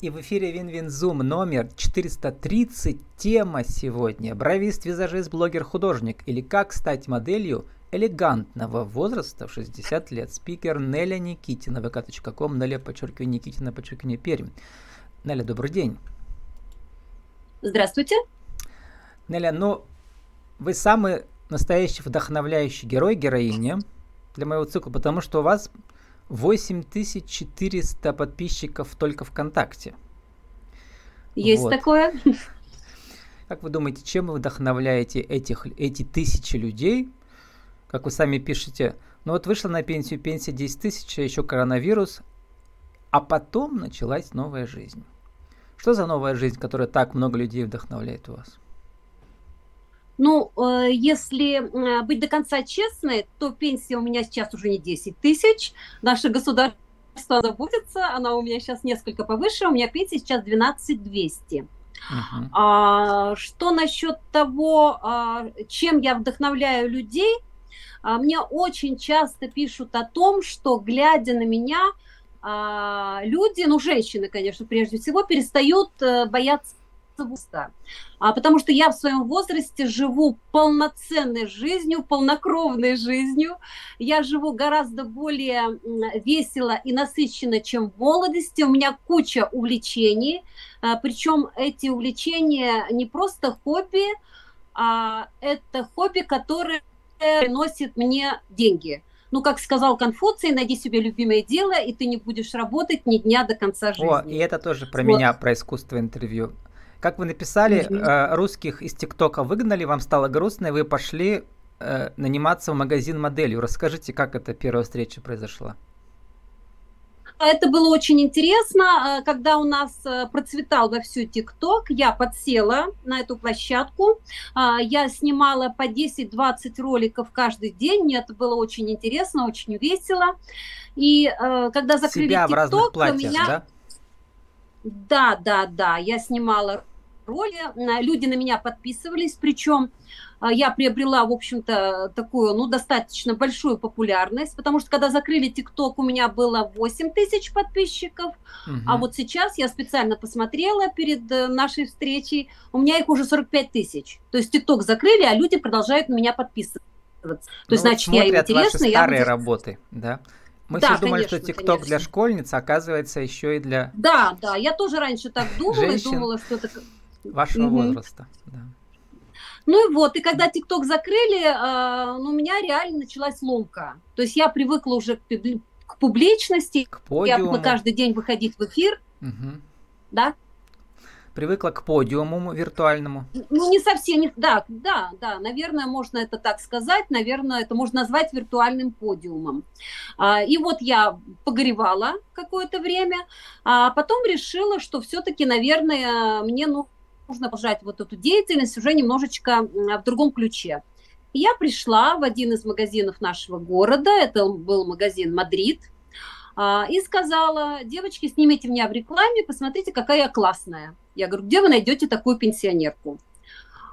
И в эфире Вин-Вин-Зум номер 430. Тема сегодня. Бровист, визажист, блогер, художник. Или как стать моделью элегантного возраста в 60 лет. Спикер Неля Никитина. vk.com. Неля, подчеркиваю, Никитина, подчеркиваю, Пермь. Неля, добрый день. Здравствуйте. Неля, ну, вы самый настоящий вдохновляющий герой, героиня для моего цикла, потому что у вас 8400 подписчиков только ВКонтакте. Есть вот. такое. Как вы думаете, чем вы вдохновляете этих, эти тысячи людей? Как вы сами пишете, ну вот вышла на пенсию, пенсия 10 тысяч, а еще коронавирус, а потом началась новая жизнь. Что за новая жизнь, которая так много людей вдохновляет у вас? Ну, э, если быть до конца честной, то пенсия у меня сейчас уже не 10 тысяч. Наше государство заботится, она у меня сейчас несколько повыше, у меня пенсия сейчас 12 200. Uh-huh. А, что насчет того, а, чем я вдохновляю людей? А, мне очень часто пишут о том, что глядя на меня, а, люди, ну женщины, конечно, прежде всего, перестают а, бояться возраста, а, потому что я в своем возрасте живу полноценной жизнью, полнокровной жизнью. Я живу гораздо более весело и насыщенно, чем в молодости. У меня куча увлечений, а, причем эти увлечения не просто хобби, а это хобби, которое приносит мне деньги. Ну, как сказал Конфуций, найди себе любимое дело, и ты не будешь работать ни дня до конца жизни. О, и это тоже про вот. меня, про искусство интервью. Как вы написали, mm-hmm. русских из ТикТока выгнали, вам стало грустно, и вы пошли э, наниматься в магазин моделью. Расскажите, как эта первая встреча произошла? Это было очень интересно. Э, когда у нас э, процветал во всю ТикТок, я подсела на эту площадку. Я снимала по 10-20 роликов каждый день. Мне это было очень интересно, очень весело. И когда закрыли ТикТок, меня... да? Да, да, да, я снимала роли, люди на меня подписывались, причем а, я приобрела, в общем-то, такую, ну, достаточно большую популярность, потому что когда закрыли ТикТок, у меня было 8 тысяч подписчиков, угу. а вот сейчас я специально посмотрела перед э, нашей встречей, у меня их уже 45 тысяч. То есть ТикТок закрыли, а люди продолжают на меня подписываться. То ну, есть, значит, я им интересна. Ваши старые я... работы, да? Мы да, все думали, конечно, что ТикТок для школьниц, оказывается, еще и для... Да, да, я тоже раньше так думала, Женщин думала, что это... Вашего угу. возраста, да. Ну и вот, и когда ТикТок закрыли, э, ну, у меня реально началась ломка. То есть я привыкла уже к, к публичности, к подиуму. я каждый день выходить в эфир, угу. да, привыкла к подиуму виртуальному? Ну, не совсем, не, да, да, да, наверное, можно это так сказать, наверное, это можно назвать виртуальным подиумом. А, и вот я погоревала какое-то время, а потом решила, что все-таки, наверное, мне нужно продолжать вот эту деятельность уже немножечко в другом ключе. я пришла в один из магазинов нашего города, это был магазин «Мадрид», а, и сказала, девочки, снимите меня в рекламе, посмотрите, какая я классная. Я говорю, где вы найдете такую пенсионерку?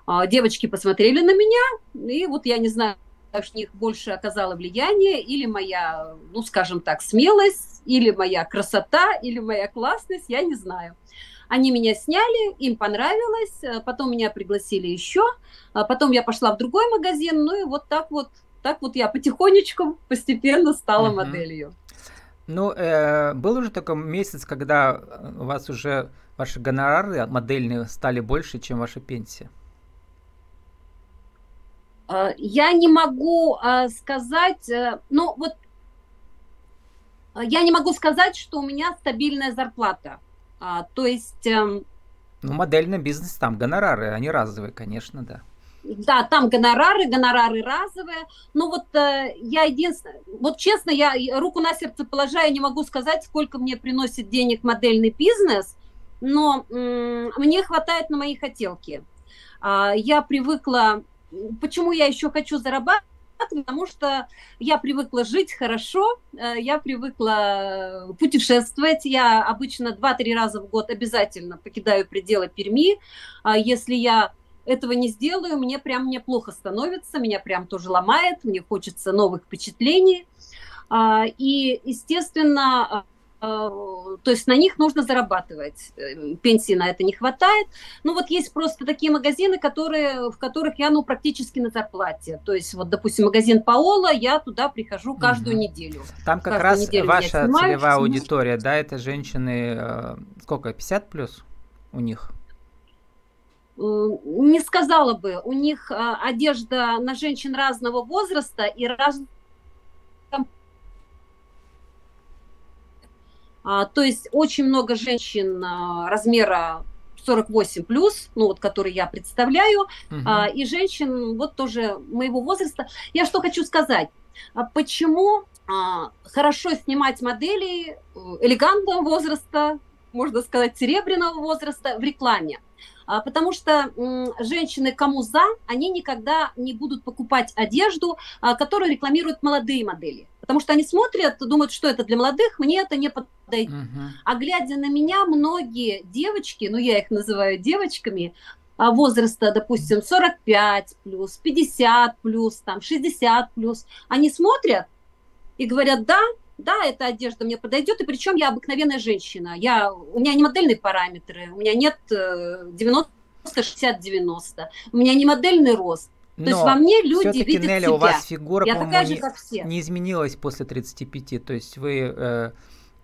А, девочки посмотрели на меня, и вот я не знаю, что них больше оказало влияние, или моя, ну, скажем так, смелость, или моя красота, или моя классность, я не знаю. Они меня сняли, им понравилось, а потом меня пригласили еще, потом я пошла в другой магазин, ну и вот так вот, так вот я потихонечку, постепенно стала uh-huh. моделью. Ну, э, был уже такой месяц, когда у вас уже ваши гонорары модельные стали больше, чем ваша пенсия? А, я не могу а, сказать, э, ну вот а, я не могу сказать, что у меня стабильная зарплата. То есть... Эм, ну, модельный бизнес там, гонорары, они разовые, конечно, да. Да, там гонорары, гонорары разовые. Но вот э, я единственное, вот честно, я руку на сердце положа, я не могу сказать, сколько мне приносит денег модельный бизнес, но э, мне хватает на мои хотелки. Э, я привыкла, почему я еще хочу зарабатывать? Потому что я привыкла жить хорошо, э, я привыкла путешествовать. Я обычно 2-3 раза в год обязательно покидаю пределы Перми. А если я этого не сделаю, мне прям мне плохо становится, меня прям тоже ломает, мне хочется новых впечатлений. А, и, естественно, то есть на них нужно зарабатывать. Э, пенсии на это не хватает. Ну вот есть просто такие магазины, которые, в которых я ну практически на зарплате. То есть вот, допустим, магазин Паола, я туда прихожу каждую угу. неделю. Там как каждую раз ваша снимаю, целевая аудитория, да, это женщины, э, сколько, 50 плюс у них? Не сказала бы. У них одежда на женщин разного возраста и разного А, то есть очень много женщин а, размера 48 плюс, ну вот, который я представляю, угу. а, и женщин вот тоже моего возраста. Я что хочу сказать, а почему а, хорошо снимать модели э, элегантного возраста, можно сказать, серебряного возраста в рекламе. А, потому что женщины, кому за, они никогда не будут покупать одежду, а, которую рекламируют молодые модели. Потому что они смотрят, думают, что это для молодых, мне это не подойдет. Uh-huh. А глядя на меня, многие девочки, ну я их называю девочками, а, возраста, допустим, 45 плюс, 50 плюс, там, 60 плюс, они смотрят и говорят, да, да, эта одежда мне подойдет, и причем я обыкновенная женщина. Я, у меня не модельные параметры, у меня нет 90, 60, 90. У меня не модельный рост. То Но есть во мне люди видят Нелли, себя. у вас фигура, я такая же, как все. не изменилась после 35. То есть вы, э,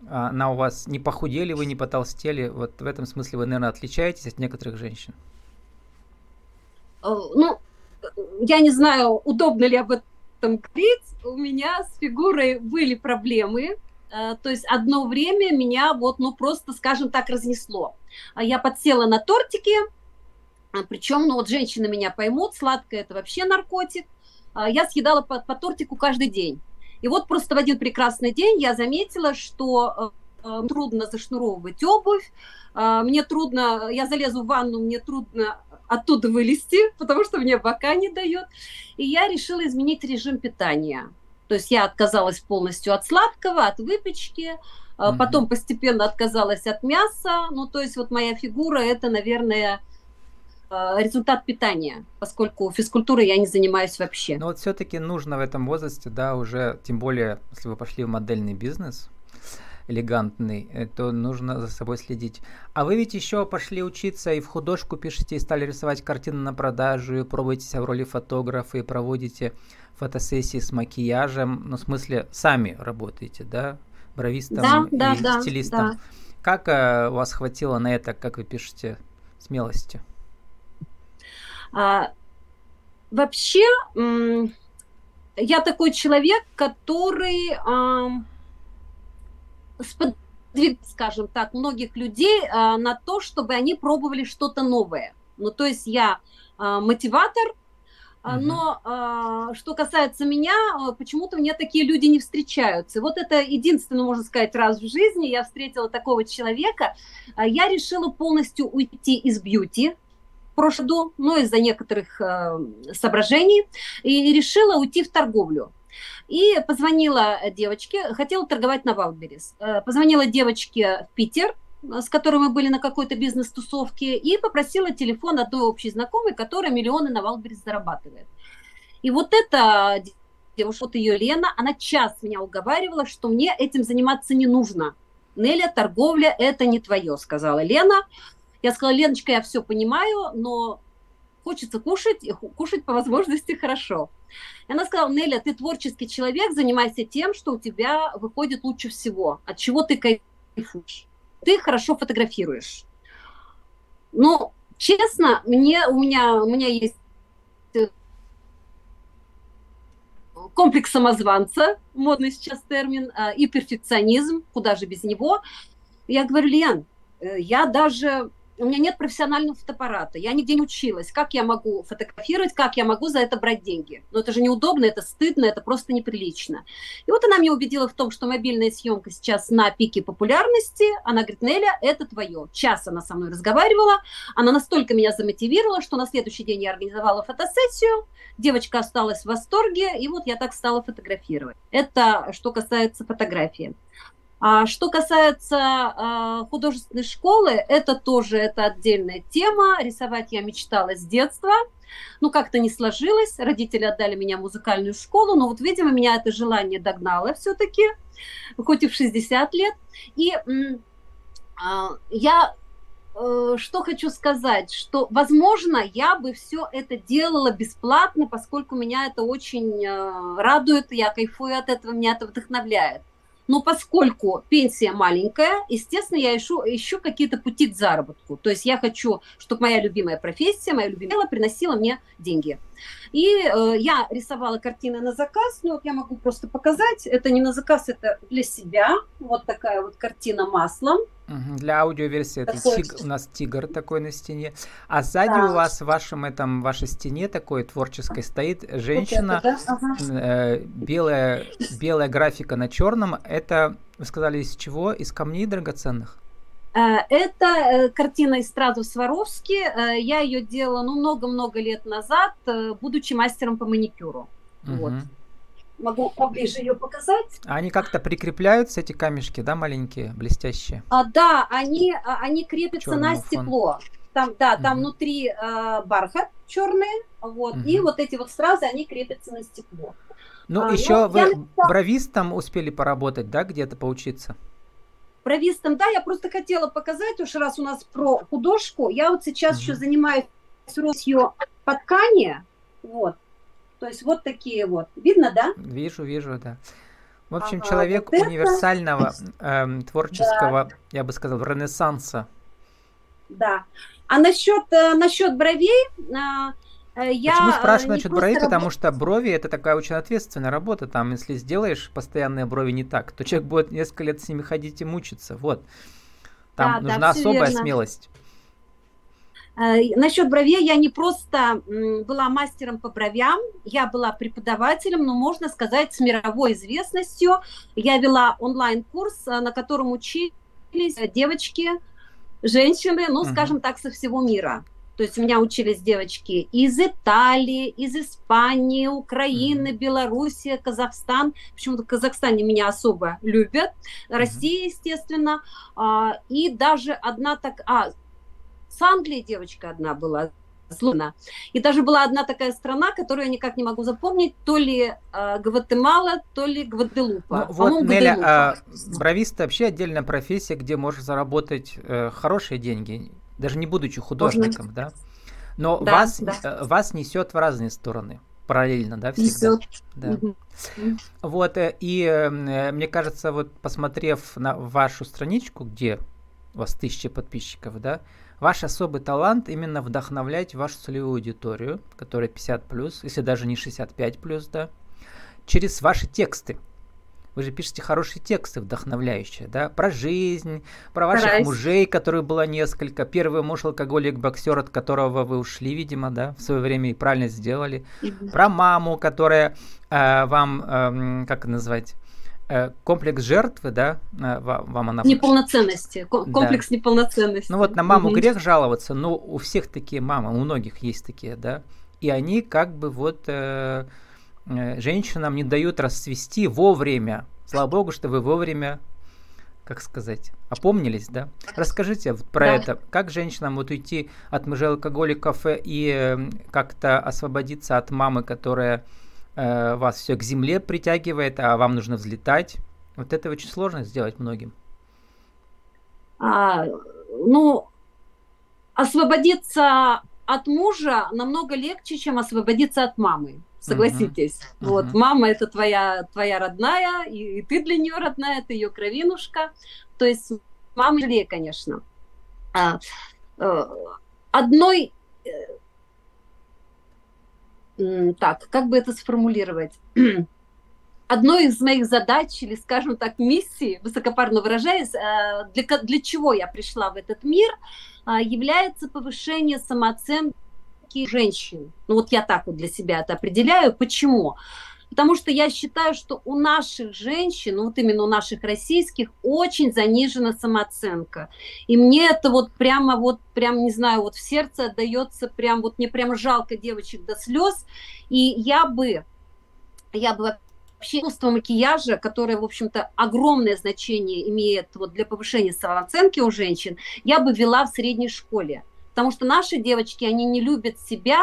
она у вас не похудели, вы не потолстели. Вот в этом смысле вы, наверное, отличаетесь от некоторых женщин. Э, ну, я не знаю, удобно ли об этом говорить, у меня с фигурой были проблемы. Э, то есть одно время меня вот, ну, просто, скажем так, разнесло. Я подсела на тортики, а, причем, ну, вот женщины меня поймут, сладкое – это вообще наркотик. А, я съедала по, по тортику каждый день. И вот просто в один прекрасный день я заметила, что э, э, трудно зашнуровывать обувь, мне трудно, я залезу в ванну, мне трудно оттуда вылезти, потому что мне бока не дает. И я решила изменить режим питания. То есть я отказалась полностью от сладкого, от выпечки, mm-hmm. потом постепенно отказалась от мяса. Ну, то есть вот моя фигура – это, наверное, а, результат питания, поскольку физкультурой я не занимаюсь вообще. Но вот все-таки нужно в этом возрасте, да, уже, тем более, если вы пошли в модельный бизнес, элегантный, э, то нужно за собой следить. А вы ведь еще пошли учиться и в художку пишете, и стали рисовать картины на продажу, и пробуете себя в роли фотографа, и проводите фотосессии с макияжем, ну, в смысле, сами работаете, да, бровистом да, и да, стилистом. Да. Как э, вас хватило на это, как вы пишете, смелости? А, вообще, я такой человек, который сподвиг, скажем так, многих людей а, на то, чтобы они пробовали что-то новое. Ну, то есть я а, мотиватор, Uh-huh. Но что касается меня, почему-то мне такие люди не встречаются. Вот это единственное, можно сказать, раз в жизни я встретила такого человека. Я решила полностью уйти из бьюти, прошлом году, но из-за некоторых э, соображений, и решила уйти в торговлю. И позвонила девочке, хотела торговать на Валберис. Э, позвонила девочке в Питер, с которой мы были на какой-то бизнес-тусовке, и попросила телефон одной общей знакомой, которая миллионы на Валберис зарабатывает. И вот эта девушка, вот ее Лена, она час меня уговаривала, что мне этим заниматься не нужно. Неля, торговля – это не твое, сказала Лена. Я сказала, Леночка, я все понимаю, но хочется кушать, и кушать по возможности хорошо. И она сказала, Неля, ты творческий человек, занимайся тем, что у тебя выходит лучше всего, от чего ты кайфуешь. Ты хорошо фотографируешь. Но, честно, мне, у, меня, у меня есть э, комплекс самозванца, модный сейчас термин, а, и перфекционизм, куда же без него. Я говорю, Лен, э, я даже у меня нет профессионального фотоаппарата, я нигде не училась, как я могу фотографировать, как я могу за это брать деньги. Но это же неудобно, это стыдно, это просто неприлично. И вот она меня убедила в том, что мобильная съемка сейчас на пике популярности. Она говорит, Неля, это твое. Час она со мной разговаривала, она настолько меня замотивировала, что на следующий день я организовала фотосессию, девочка осталась в восторге, и вот я так стала фотографировать. Это что касается фотографии. А что касается а, художественной школы, это тоже это отдельная тема. Рисовать я мечтала с детства. Ну, как-то не сложилось. Родители отдали меня в музыкальную школу, но вот, видимо, меня это желание догнало все-таки, хоть и в 60 лет. И а, я э, что хочу сказать, что, возможно, я бы все это делала бесплатно, поскольку меня это очень э, радует, я кайфую от этого, меня это вдохновляет. Но поскольку пенсия маленькая, естественно, я ищу, ищу какие-то пути к заработку. То есть я хочу, чтобы моя любимая профессия, моя любимая дело приносила мне деньги. И э, я рисовала картины на заказ. Ну, вот я могу просто показать. Это не на заказ, это для себя. Вот такая вот картина маслом. Для аудиоверсии это тиг, у нас тигр такой на стене. А сзади да. у вас в вашем этом вашей стене такой творческой стоит женщина. Вот это, да? э, белая, белая графика на черном. Это, вы сказали, из чего? Из камней драгоценных? Э, это э, картина из Стразу Сваровски. Э, я ее делала ну, много-много лет назад, будучи мастером по маникюру. Угу. Вот. Могу поближе ее показать. А они как-то прикрепляются, эти камешки, да, маленькие, блестящие? А, да, они, а, они крепятся Черный на стекло. Фон. Там, да, там угу. внутри э, бархат черный, вот, угу. и вот эти вот стразы, они крепятся на стекло. Ну, а, еще ну, вы я... бровистом успели поработать, да, где-то поучиться? Бровистом, да, я просто хотела показать, уж раз у нас про художку, я вот сейчас угу. еще занимаюсь росью по ткани, вот, то есть вот такие вот, видно, да? Вижу, вижу, да. В общем, ага, человек вот универсального э, творческого, да. я бы сказал, ренессанса. Да. А насчет, э, насчет бровей, э, Э, я Почему спрашиваю насчет бровей? Работ... Потому что брови это такая очень ответственная работа. Там, если сделаешь постоянные брови не так, то человек будет несколько лет с ними ходить и мучиться. Вот. Там да, нужна да, особая верно. смелость. Э, насчет бровей я не просто была мастером по бровям, я была преподавателем, но можно сказать с мировой известностью. Я вела онлайн-курс, э, на котором учились девочки, женщины, ну, uh-huh. скажем так, со всего мира. То есть у меня учились девочки из Италии, из Испании, Украины, mm-hmm. Белоруссия, Казахстан. Почему-то в Казахстане меня особо любят. Россия, естественно. А, и даже одна так... А, с Англии девочка одна была, Слона. И даже была одна такая страна, которую я никак не могу запомнить, то ли э, Гватемала, то ли Гваделупа. Ну, вот, Неля, а, бровист вообще отдельная профессия, где можешь заработать э, хорошие деньги даже не будучи художником, Можно. да? Но да, вас, да. Э, вас несет в разные стороны параллельно, да, всегда. Несет. Да. Угу. Вот, э, и э, мне кажется, вот посмотрев на вашу страничку, где у вас тысячи подписчиков, да, ваш особый талант именно вдохновлять вашу целевую аудиторию, которая 50 плюс, если даже не 65 плюс, да, через ваши тексты. Вы же пишете хорошие тексты, вдохновляющие, да, про жизнь, про ваших Стараюсь. мужей, которые было несколько. Первый муж алкоголик, боксер, от которого вы ушли, видимо, да, в свое время и правильно сделали. Про маму, которая э, вам, э, как назвать, комплекс жертвы, да, э, вам она... Неполноценности, комплекс да. неполноценности. Ну вот на маму угу. грех жаловаться, но у всех такие мамы, у многих есть такие, да, и они как бы вот... Э, Э, женщинам не дают расцвести вовремя. Слава богу, что вы вовремя, как сказать, опомнились, да? Расскажите про да. это. Как женщинам вот уйти от мужей алкоголиков и э, как-то освободиться от мамы, которая э, вас все к земле притягивает, а вам нужно взлетать? Вот это очень сложно сделать многим. А, ну, освободиться от мужа намного легче, чем освободиться от мамы согласитесь. Uh-huh. Вот, uh-huh. мама это твоя, твоя родная, и, и ты для нее родная, это ее кровинушка. То есть мама жалеет, конечно. А, а, одной... Так, как бы это сформулировать? Одной из моих задач, или, скажем так, миссий, высокопарно выражаясь, э, для, для чего я пришла в этот мир, является повышение самооценки женщин. Ну вот я так вот для себя это определяю. Почему? Потому что я считаю, что у наших женщин, ну вот именно у наших российских, очень занижена самооценка. И мне это вот прямо вот, прям, не знаю, вот в сердце отдается, прям вот мне прям жалко девочек до слез. И я бы, я бы вообще искусство макияжа, которое, в общем-то, огромное значение имеет вот для повышения самооценки у женщин, я бы вела в средней школе. Потому что наши девочки, они не любят себя,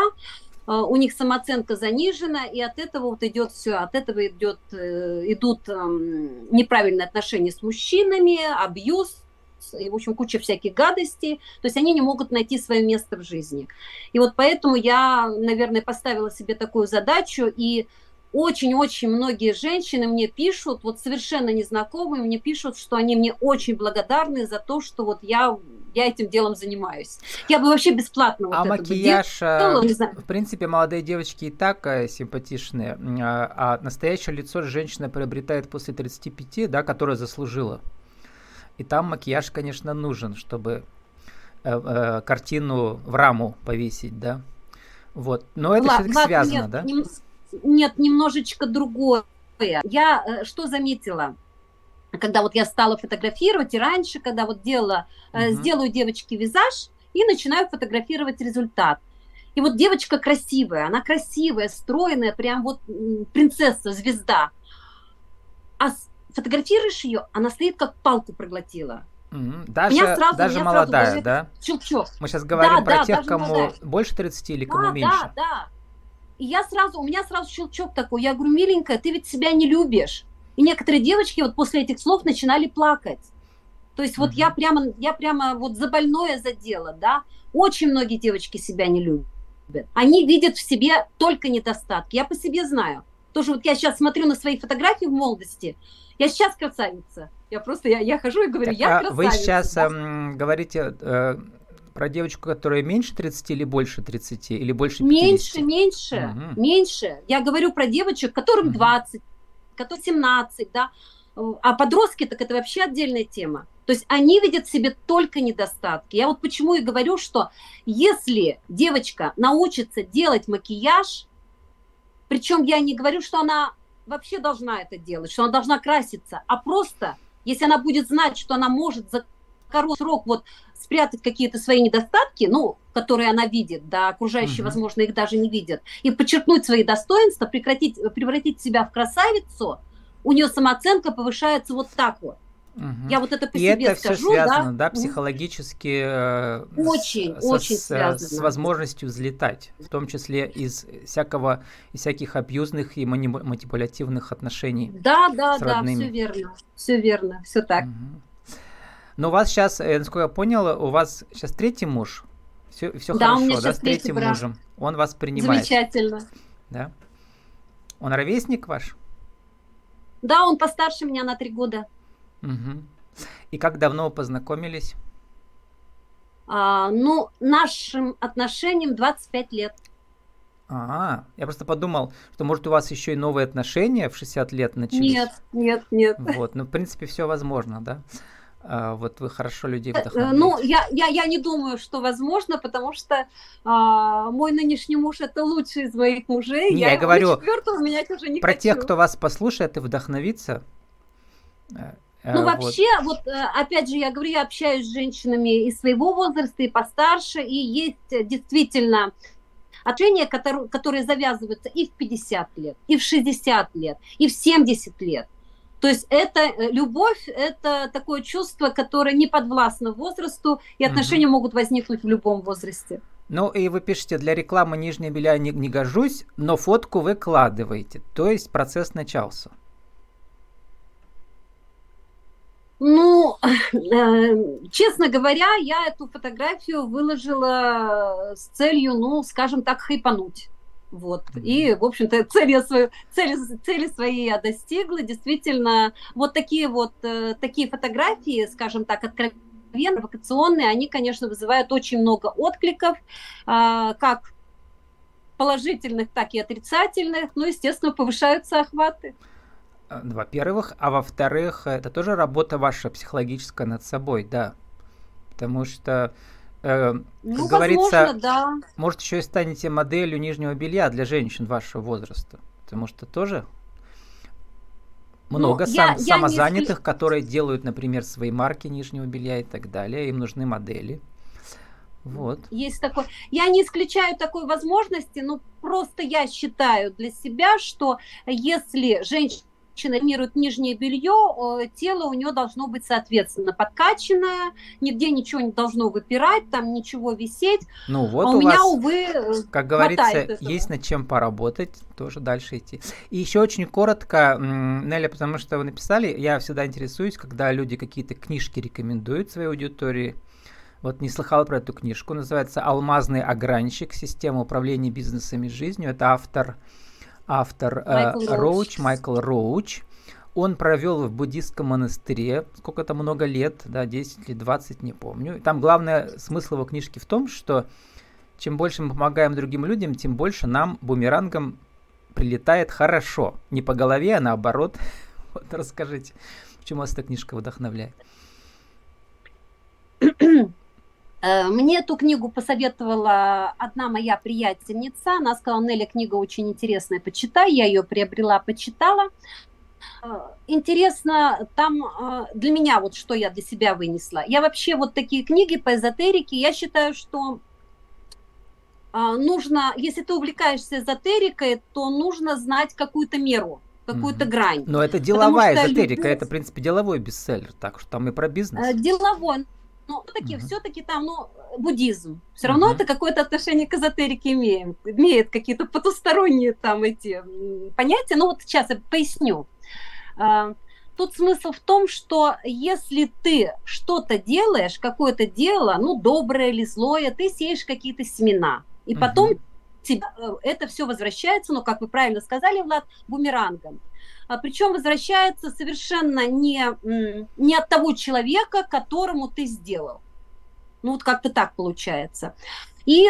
у них самооценка занижена, и от этого вот идет все, от этого идет, э, идут эм, неправильные отношения с мужчинами, абьюз, и, в общем, куча всяких гадостей. То есть они не могут найти свое место в жизни. И вот поэтому я, наверное, поставила себе такую задачу, и очень-очень многие женщины мне пишут, вот совершенно незнакомые, мне пишут, что они мне очень благодарны за то, что вот я, я этим делом занимаюсь. Я бы вообще бесплатно вот А это макияж, делала, не знаю. в принципе, молодые девочки и так э, симпатичные, а, а настоящее лицо женщина приобретает после 35, да, которое заслужила. И там макияж, конечно, нужен, чтобы э, э, картину в раму повесить, да. Вот. Но это Ладно, все-таки связано, нет, да? нем- нет, немножечко другое. Я э, что заметила? Когда вот я стала фотографировать, и раньше, когда вот делала, э, Мгм. сделаю девочке визаж и начинаю фотографировать результат. И вот девочка красивая, она красивая, стройная, прям вот принцесса, звезда. А фотографируешь ее, она стоит как палку проглотила. Даже, Меня сразу- даже меня сразу молодая, даже- да? Щелчок. Мы сейчас говорим про да, тех, кому молодая. больше 30 или кому да, меньше. Да, да. И я сразу, у меня сразу щелчок такой. Я говорю, миленькая, ты ведь себя не любишь. И некоторые девочки вот после этих слов начинали плакать. То есть вот Мгм. я прямо, я прямо вот за больное задела, да. Очень многие девочки себя не любят. Они видят в себе только недостатки. Я по себе знаю. Тоже вот я сейчас смотрю на свои фотографии в молодости. Я сейчас красавица. Я просто, я, я хожу и говорю, Так, я а красавица. вы сейчас да. эм, говорите э, про девочку, которая меньше 30 или больше 30, или больше 50? Меньше, меньше, Мгм. меньше. Я говорю про девочек, которым Мгм. 20, которым 17, да. А подростки, так это вообще отдельная тема. То есть они видят в себе только недостатки. Я вот почему и говорю, что если девочка научится делать макияж, причем я не говорю, что она вообще должна это делать, что она должна краситься, а просто, если она будет знать, что она может короткий срок вот спрятать какие-то свои недостатки, ну, которые она видит, да, окружающие, Мгм. возможно, их даже не видят, и подчеркнуть свои достоинства, прекратить, превратить себя в красавицу, у нее самооценка повышается вот так вот. Мгм. Я вот это по И себе это все скажу, связано, да, да? психологически э, с- Очень, со- очень с, связано. с возможностью взлетать, в том числе из всякого, из всяких абьюзных и мани- манипулятивных отношений. Да, да, с да, все верно, все верно, все так. Мгм. Но у вас сейчас, насколько я понял, у вас сейчас третий муж. Все, все Да, у хорошо, меня да, с третьим брак. мужем. Он вас принимает, Замечательно. да? Он ровесник ваш? Да, он постарше меня на три года. Мгм. И как давно вы познакомились? А, ну, нашим отношениям 25 лет. А, я просто подумал, что может у вас еще и новые отношения в 60 лет начались. Нет, нет, нет. Вот, ну, в принципе, все возможно, да? А, вот вы хорошо людей Э, вдохновляете. Ну, я, я, я не думаю, что возможно, потому что а, мой нынешний муж это лучший из моих мужей. Не, я его говорю четвертого менять уже не Про хочу. тех, кто вас послушает и вдохновится. э, э, Ну, вот. вообще, вот э, опять же, я говорю, я общаюсь с женщинами и своего возраста, и постарше, и есть э, действительно отношения, которые, которые завязываются и в 50 лет, и в 60 лет, и в 70 лет. То есть это э, любовь, это такое чувство, которое не подвластно возрасту, и отношения могут возникнуть в любом возрасте. Ну и вы пишете, для рекламы нижнего белья не, не гожусь, но фотку выкладываете. То есть процесс начался. Ну, э, честно говоря, я эту фотографию выложила с целью, ну, скажем так, хайпануть. Вот. И, в общем-то, цель я свою, цели, цели свои я достигла. Действительно, вот такие вот э, такие фотографии, скажем так, откровенно провокационные, они, конечно, вызывают очень много откликов, а, как положительных, так и отрицательных. Ну, естественно, повышаются охваты. Во-первых, а во-вторых, это тоже работа ваша психологическая над собой, да. Потому что, э, как Ну, говорится, возможно, да. может еще и станете моделью нижнего белья для женщин вашего возраста. Потому что тоже много Ну, я- сам- я не самозанятых, которые делают, например, свои марки нижнего белья и так далее. Им нужны модели. Вот. Есть такой. Я не исключаю такой возможности, но просто я считаю для себя, что если женщина рекламирует нижнее белье, тело у нее должно быть, соответственно, подкачанное, нигде ничего не должно выпирать, там ничего висеть. Ну вот а у, у меня, вас, увы, как говорится, есть над чем поработать, тоже дальше идти. И еще очень коротко, Неля, потому что вы написали, я всегда интересуюсь, когда люди какие-то книжки рекомендуют своей аудитории. Вот не слыхал про эту книжку, называется «Алмазный огранщик. Система управления бизнесом и жизнью». Это автор автор э, Роуч, Майкл Роуч. Он провел в буддийском монастыре, сколько-то много лет, да, 10 или 20, не помню. Там главный смысл его книжки в том, что чем больше мы помогаем другим людям, тем больше нам бумерангом прилетает хорошо. Не по голове, а наоборот. Вот расскажите, почему вас эта книжка вдохновляет? Э, мне эту книгу посоветовала одна моя приятельница. Она сказала, Нелли, книга очень интересная, почитай. Я ее приобрела, почитала. Э, интересно, там э, для меня вот что я для себя вынесла. Я вообще вот такие книги по эзотерике, я считаю, что нужно, если ты увлекаешься эзотерикой, то нужно знать какую-то меру какую-то mm-hmm. грань. Но это деловая эзотерика, любовь... это, в принципе, деловой бестселлер, так что там и про бизнес. Деловой, но все-таки, mm-hmm. все-таки там, ну, буддизм. Все равно это какое-то отношение к эзотерике имеет, имеет какие-то потусторонние там эти понятия. Ну вот сейчас я поясню. А, тут смысл в том, что если ты что-то делаешь, какое-то дело, ну, доброе или злое, ты сеешь какие-то семена. И потом mm-hmm. тебе э, это все возвращается, ну, как вы правильно сказали, Влад, бумерангом. А, причем возвращается совершенно не, не от того человека, которому ты сделал. Ну вот как-то так получается. И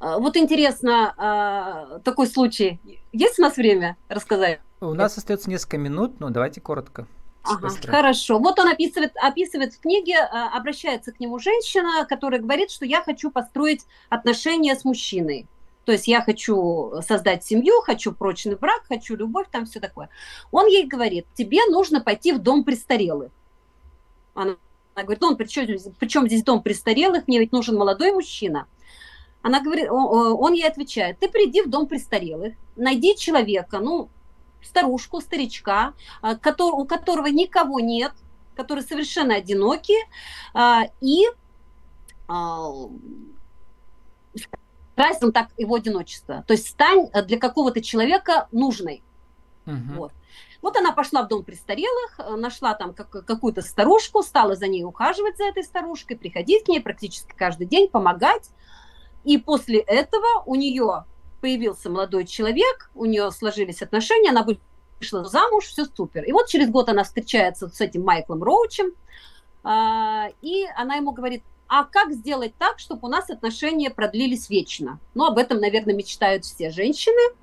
а, вот интересно, а, такой случай. Есть у нас время рассказать? У нас остается несколько минут, но давайте коротко. Ага, хорошо. Вот он описывает, описывает в книге, обращается к нему женщина, которая говорит, что я хочу построить отношения с мужчиной. То есть я хочу создать семью, хочу прочный брак, хочу любовь, там все такое. Он ей говорит, тебе нужно пойти в дом престарелых. Она, она говорит, он, при чем, здесь дом престарелых, мне ведь нужен молодой мужчина. Она говорит, он, ей отвечает, ты приди в дом престарелых, найди человека, ну, старушку, старичка, а, у которого никого нет, который совершенно одинокий, а, и а, красил так его одиночество. То есть стань э, для какого-то человека нужной. Угу. Вот. Вот она пошла в дом престарелых, э, нашла там как, какую-то старушку, стала за ней ухаживать за этой старушкой, приходить к ней практически каждый день, помогать. И после этого у нее появился молодой человек, у нее сложились отношения, она вышла замуж, все супер. И вот через год она встречается с этим Майклом Роучем, а, и она ему говорит, а как сделать так, чтобы у нас отношения продлились вечно? Ну, об этом, наверное, мечтают все женщины.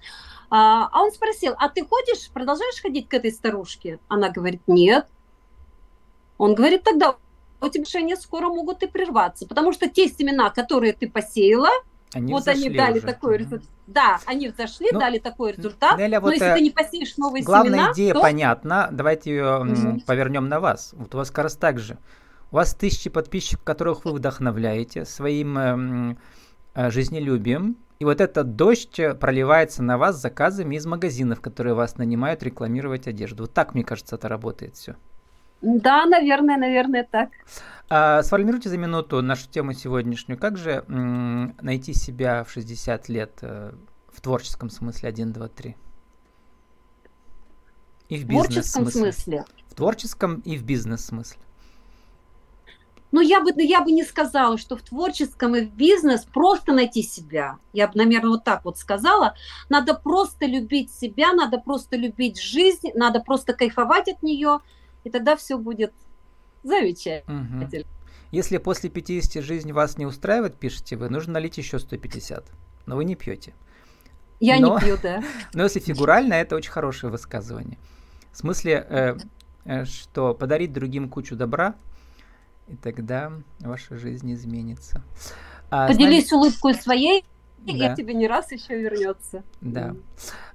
А, а он спросил, а ты ходишь, продолжаешь ходить к этой старушке? Она говорит, нет. Он говорит, тогда у тебя отношения скоро могут и прерваться, потому что те семена, которые ты посеяла, они вот они дали уже. такой результат. Да, они взошли, ну, дали такой результат. Неля, вот но если э, ты не посеешь новые главная семена, идея то... понятна. Давайте ее угу. повернем на вас. Вот у вас как раз так же. У вас тысячи подписчиков, которых вы вдохновляете своим э, э, жизнелюбием. И вот этот дождь проливается на вас заказами из магазинов, которые вас нанимают рекламировать одежду. Вот так, мне кажется, это работает все. Да, наверное, наверное, так. А, сформируйте за минуту нашу тему сегодняшнюю. Как же м, найти себя в 60 лет э, в творческом смысле 1, 2, 3? И в бизнес-смысле. смысле? В творческом и в бизнес-смысле. Но я бы, я бы не сказала, что в творческом и в бизнес просто найти себя. Я бы, наверное, вот так вот сказала. Надо просто любить себя, надо просто любить жизнь, надо просто кайфовать от нее, и тогда все будет замечательно. Угу. Если после 50 жизнь вас не устраивает, пишите вы, нужно налить еще 150. Но вы не пьете. Я но, не пью, да. Но если фигурально, это очень хорошее высказывание. В смысле, э, э, что подарить другим кучу добра – и тогда ваша жизнь изменится. А, Поделись нами... улыбкой своей, да. и тебе не раз еще вернется. Да.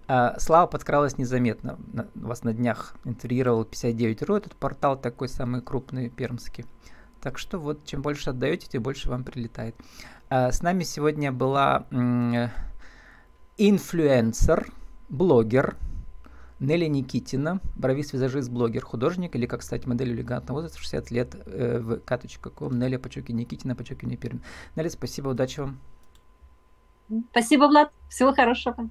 А, Слава подкралась незаметно. На, вас на днях интервьюировал 59.ru, этот портал такой самый крупный, пермский. Так что вот, чем больше отдаете, тем больше вам прилетает. А, с нами сегодня была инфлюенсер, блогер, Нелли Никитина, бровист, визажист, блогер, художник или как стать моделью элегантного возраста 60 лет э, в k.com. Нелли Пачуки Никитина, Пачуки Пермь. Нелли, спасибо, удачи вам. Спасибо, Влад. Всего хорошего.